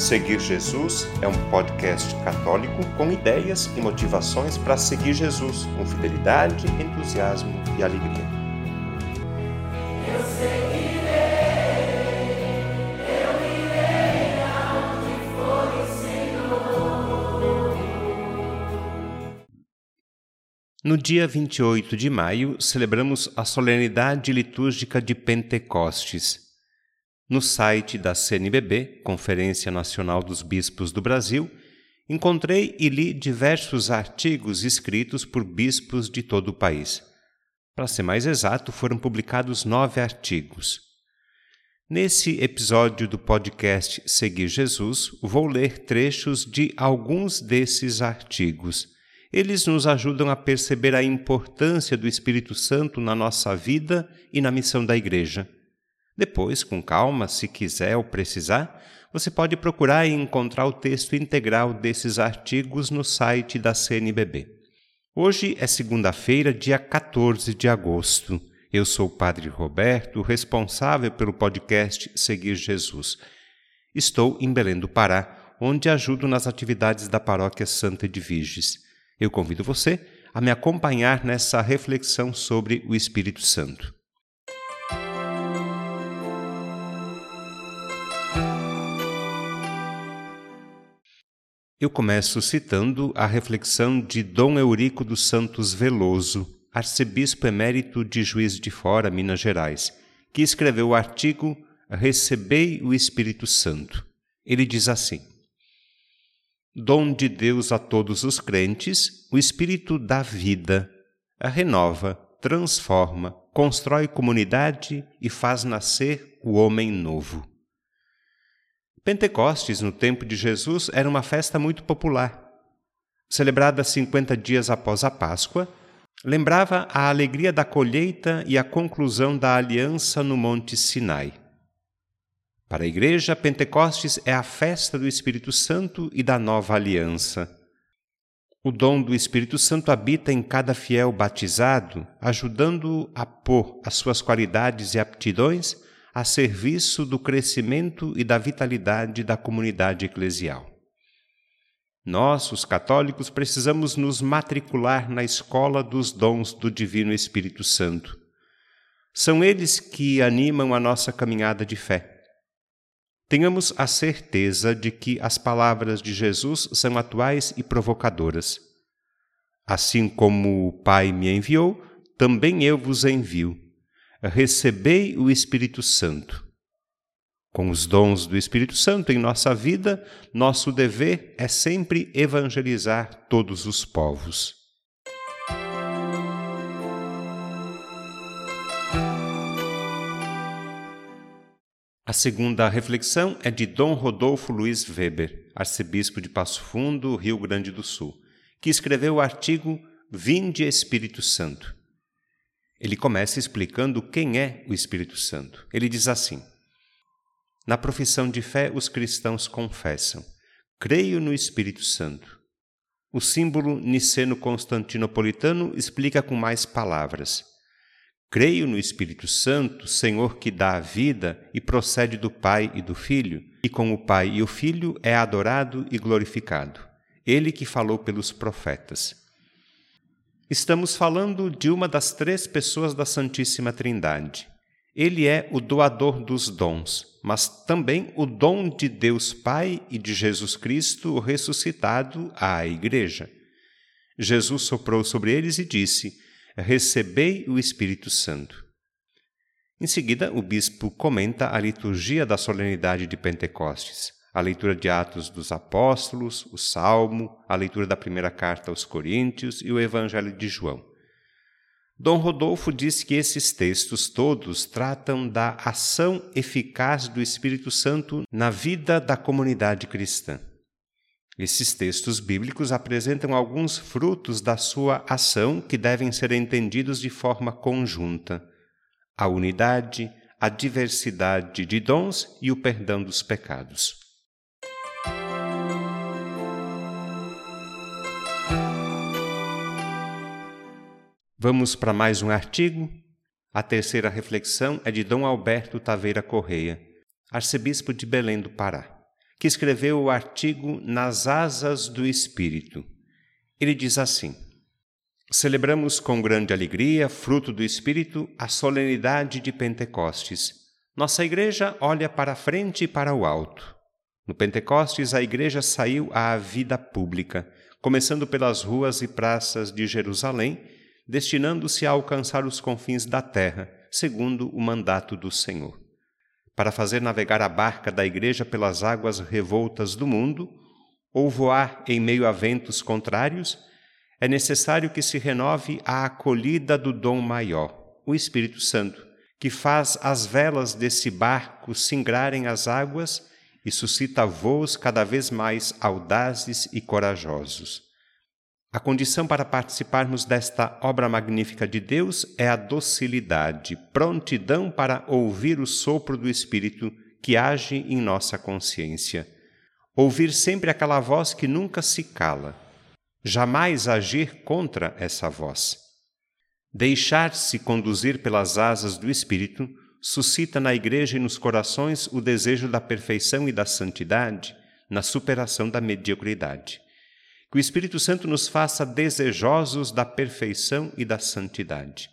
Seguir Jesus é um podcast católico com ideias e motivações para seguir Jesus com fidelidade, entusiasmo e alegria. Eu seguirei, eu irei for o. No dia 28 de maio, celebramos a solenidade litúrgica de Pentecostes. No site da CNBB, Conferência Nacional dos Bispos do Brasil, encontrei e li diversos artigos escritos por bispos de todo o país. Para ser mais exato, foram publicados nove artigos. Nesse episódio do podcast Seguir Jesus, vou ler trechos de alguns desses artigos. Eles nos ajudam a perceber a importância do Espírito Santo na nossa vida e na missão da Igreja. Depois, com calma, se quiser ou precisar, você pode procurar e encontrar o texto integral desses artigos no site da CNBB. Hoje é segunda-feira, dia 14 de agosto. Eu sou o Padre Roberto, responsável pelo podcast Seguir Jesus. Estou em Belém do Pará, onde ajudo nas atividades da Paróquia Santa Edviges. Eu convido você a me acompanhar nessa reflexão sobre o Espírito Santo. Eu começo citando a reflexão de Dom Eurico dos Santos Veloso, arcebispo emérito de Juiz de Fora, Minas Gerais, que escreveu o artigo Recebei o Espírito Santo. Ele diz assim: Dom de Deus a todos os crentes, o Espírito dá vida, a renova, transforma, constrói comunidade e faz nascer o homem novo. Pentecostes, no tempo de Jesus, era uma festa muito popular. Celebrada 50 dias após a Páscoa, lembrava a alegria da colheita e a conclusão da aliança no Monte Sinai. Para a Igreja, Pentecostes é a festa do Espírito Santo e da nova aliança. O dom do Espírito Santo habita em cada fiel batizado, ajudando-o a pôr as suas qualidades e aptidões a serviço do crescimento e da vitalidade da comunidade eclesial. Nós, os católicos, precisamos nos matricular na escola dos dons do Divino Espírito Santo. São eles que animam a nossa caminhada de fé. Tenhamos a certeza de que as palavras de Jesus são atuais e provocadoras. Assim como o Pai me enviou, também eu vos envio recebei o Espírito Santo. Com os dons do Espírito Santo em nossa vida, nosso dever é sempre evangelizar todos os povos. A segunda reflexão é de Dom Rodolfo Luiz Weber, arcebispo de Passo Fundo, Rio Grande do Sul, que escreveu o artigo Vinde Espírito Santo. Ele começa explicando quem é o Espírito Santo. Ele diz assim: Na profissão de fé, os cristãos confessam: Creio no Espírito Santo. O símbolo niceno-constantinopolitano explica com mais palavras: Creio no Espírito Santo, Senhor que dá a vida e procede do Pai e do Filho, e com o Pai e o Filho é adorado e glorificado. Ele que falou pelos profetas. Estamos falando de uma das três pessoas da Santíssima Trindade. Ele é o doador dos dons, mas também o dom de Deus Pai e de Jesus Cristo ressuscitado à Igreja. Jesus soprou sobre eles e disse: Recebei o Espírito Santo. Em seguida, o bispo comenta a liturgia da solenidade de Pentecostes a leitura de Atos dos Apóstolos, o Salmo, a leitura da primeira carta aos Coríntios e o Evangelho de João. Dom Rodolfo diz que esses textos todos tratam da ação eficaz do Espírito Santo na vida da comunidade cristã. Esses textos bíblicos apresentam alguns frutos da sua ação que devem ser entendidos de forma conjunta: a unidade, a diversidade de dons e o perdão dos pecados. Vamos para mais um artigo. A terceira reflexão é de Dom Alberto Taveira Correia, arcebispo de Belém do Pará, que escreveu o artigo Nas Asas do Espírito. Ele diz assim: Celebramos com grande alegria, fruto do Espírito, a solenidade de Pentecostes. Nossa igreja olha para a frente e para o alto. No Pentecostes, a igreja saiu à vida pública, começando pelas ruas e praças de Jerusalém, destinando-se a alcançar os confins da terra, segundo o mandato do Senhor. Para fazer navegar a barca da igreja pelas águas revoltas do mundo, ou voar em meio a ventos contrários, é necessário que se renove a acolhida do dom maior, o Espírito Santo, que faz as velas desse barco singrarem as águas e suscita voos cada vez mais audazes e corajosos. A condição para participarmos desta obra magnífica de Deus é a docilidade, prontidão para ouvir o sopro do Espírito que age em nossa consciência. Ouvir sempre aquela voz que nunca se cala jamais agir contra essa voz. Deixar-se conduzir pelas asas do Espírito suscita na Igreja e nos corações o desejo da perfeição e da santidade, na superação da mediocridade. Que o Espírito Santo nos faça desejosos da perfeição e da santidade.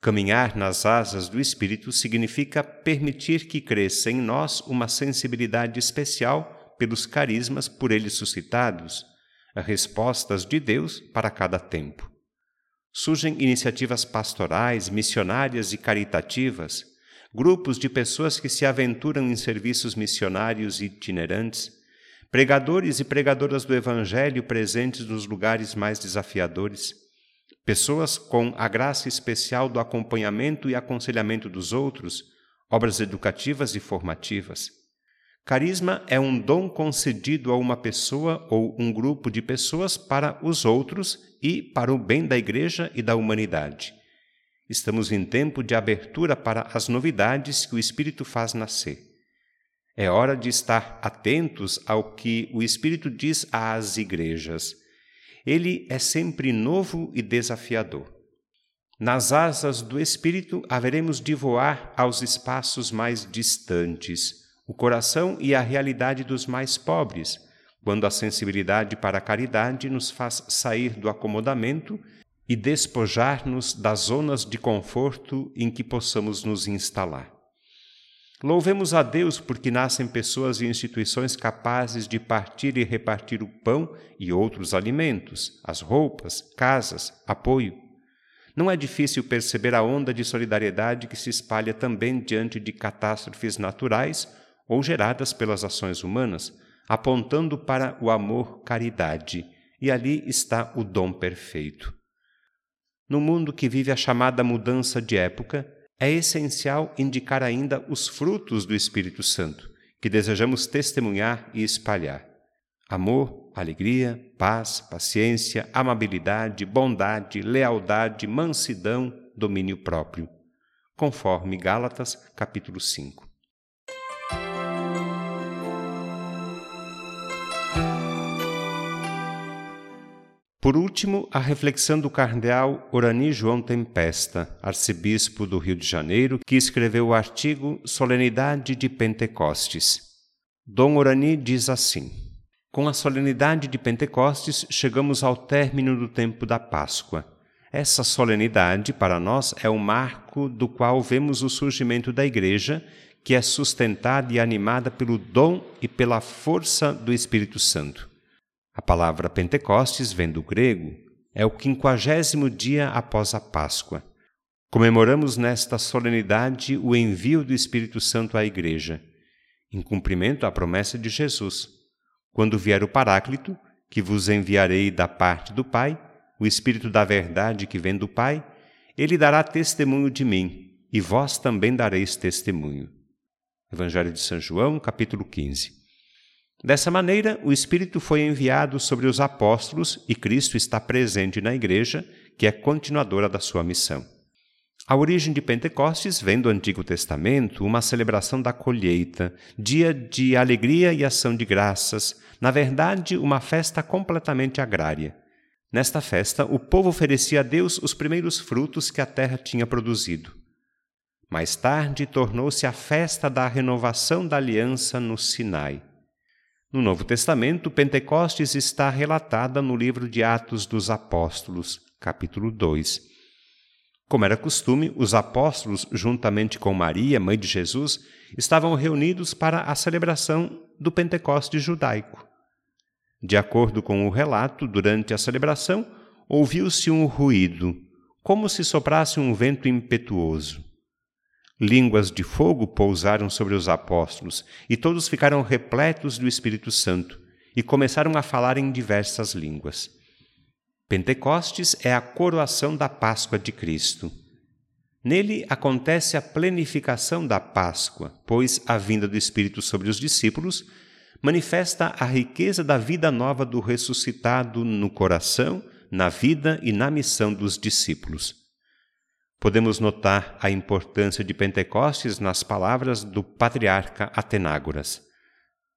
Caminhar nas asas do Espírito significa permitir que cresça em nós uma sensibilidade especial pelos carismas por ele suscitados, respostas de Deus para cada tempo. Surgem iniciativas pastorais, missionárias e caritativas, grupos de pessoas que se aventuram em serviços missionários itinerantes, pregadores e pregadoras do Evangelho presentes nos lugares mais desafiadores, pessoas com a graça especial do acompanhamento e aconselhamento dos outros, obras educativas e formativas. Carisma é um dom concedido a uma pessoa ou um grupo de pessoas para os outros e para o bem da Igreja e da humanidade. Estamos em tempo de abertura para as novidades que o Espírito faz nascer. É hora de estar atentos ao que o Espírito diz às igrejas. Ele é sempre novo e desafiador. Nas asas do Espírito haveremos de voar aos espaços mais distantes o coração e a realidade dos mais pobres, quando a sensibilidade para a caridade nos faz sair do acomodamento e despojar-nos das zonas de conforto em que possamos nos instalar. Louvemos a Deus porque nascem pessoas e instituições capazes de partir e repartir o pão e outros alimentos, as roupas, casas, apoio. Não é difícil perceber a onda de solidariedade que se espalha também diante de catástrofes naturais ou geradas pelas ações humanas, apontando para o amor-caridade, e ali está o dom perfeito. No mundo que vive a chamada mudança de época, é essencial indicar ainda os frutos do Espírito Santo, que desejamos testemunhar e espalhar: amor, alegria, paz, paciência, amabilidade, bondade, lealdade, mansidão, domínio próprio, conforme Gálatas, capítulo 5. Por último, a reflexão do cardeal Orani João Tempesta, arcebispo do Rio de Janeiro, que escreveu o artigo Solenidade de Pentecostes. Dom Orani diz assim: Com a solenidade de Pentecostes chegamos ao término do tempo da Páscoa. Essa solenidade, para nós, é o marco do qual vemos o surgimento da Igreja, que é sustentada e animada pelo dom e pela força do Espírito Santo. A palavra Pentecostes vem do grego, é o quinquagésimo dia após a Páscoa. Comemoramos nesta solenidade o envio do Espírito Santo à Igreja, em cumprimento à promessa de Jesus. Quando vier o Paráclito, que vos enviarei da parte do Pai, o Espírito da Verdade que vem do Pai, ele dará testemunho de mim, e vós também dareis testemunho. Evangelho de São João, capítulo 15. Dessa maneira, o Espírito foi enviado sobre os apóstolos e Cristo está presente na Igreja, que é continuadora da sua missão. A origem de Pentecostes vem do Antigo Testamento, uma celebração da colheita, dia de alegria e ação de graças, na verdade, uma festa completamente agrária. Nesta festa, o povo oferecia a Deus os primeiros frutos que a terra tinha produzido. Mais tarde, tornou-se a festa da renovação da aliança no Sinai. No Novo Testamento, Pentecostes está relatada no livro de Atos dos Apóstolos, capítulo 2. Como era costume, os apóstolos, juntamente com Maria, mãe de Jesus, estavam reunidos para a celebração do Pentecoste judaico. De acordo com o relato, durante a celebração, ouviu-se um ruído, como se soprasse um vento impetuoso. Línguas de fogo pousaram sobre os apóstolos, e todos ficaram repletos do Espírito Santo e começaram a falar em diversas línguas. Pentecostes é a coroação da Páscoa de Cristo. Nele acontece a plenificação da Páscoa, pois a vinda do Espírito sobre os discípulos manifesta a riqueza da vida nova do ressuscitado no coração, na vida e na missão dos discípulos. Podemos notar a importância de Pentecostes nas palavras do patriarca Atenágoras.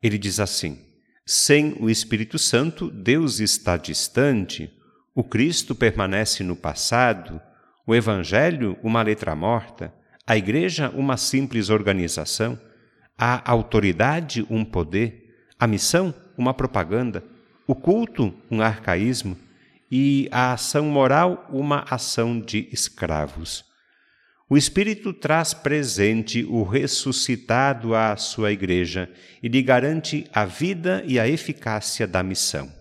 Ele diz assim: Sem o Espírito Santo, Deus está distante, o Cristo permanece no passado, o Evangelho uma letra morta, a Igreja uma simples organização, a autoridade um poder, a missão uma propaganda, o culto um arcaísmo e a ação moral uma ação de escravos. O Espírito traz presente o ressuscitado à sua Igreja e lhe garante a vida e a eficácia da missão.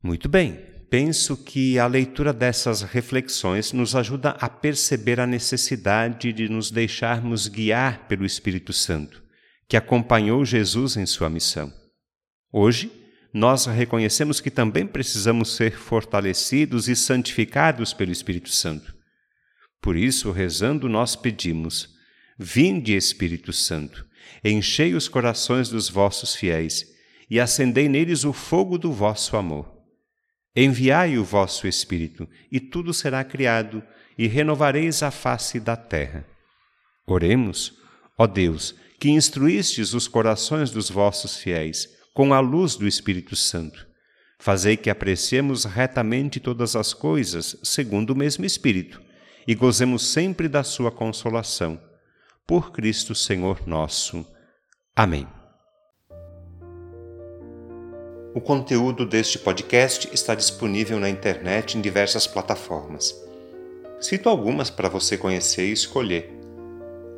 Muito bem, penso que a leitura dessas reflexões nos ajuda a perceber a necessidade de nos deixarmos guiar pelo Espírito Santo, que acompanhou Jesus em sua missão. Hoje, nós reconhecemos que também precisamos ser fortalecidos e santificados pelo Espírito Santo. Por isso, rezando, nós pedimos: Vinde, Espírito Santo, enchei os corações dos vossos fiéis e acendei neles o fogo do vosso amor. Enviai o vosso Espírito, e tudo será criado, e renovareis a face da terra. Oremos, ó Deus, que instruístes os corações dos vossos fiéis com a luz do Espírito Santo. Fazei que apreciemos retamente todas as coisas, segundo o mesmo Espírito, e gozemos sempre da sua consolação. Por Cristo Senhor nosso. Amém. O conteúdo deste podcast está disponível na internet em diversas plataformas. Cito algumas para você conhecer e escolher: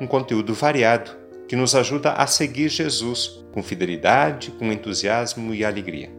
um conteúdo variado que nos ajuda a seguir Jesus com fidelidade, com entusiasmo e alegria.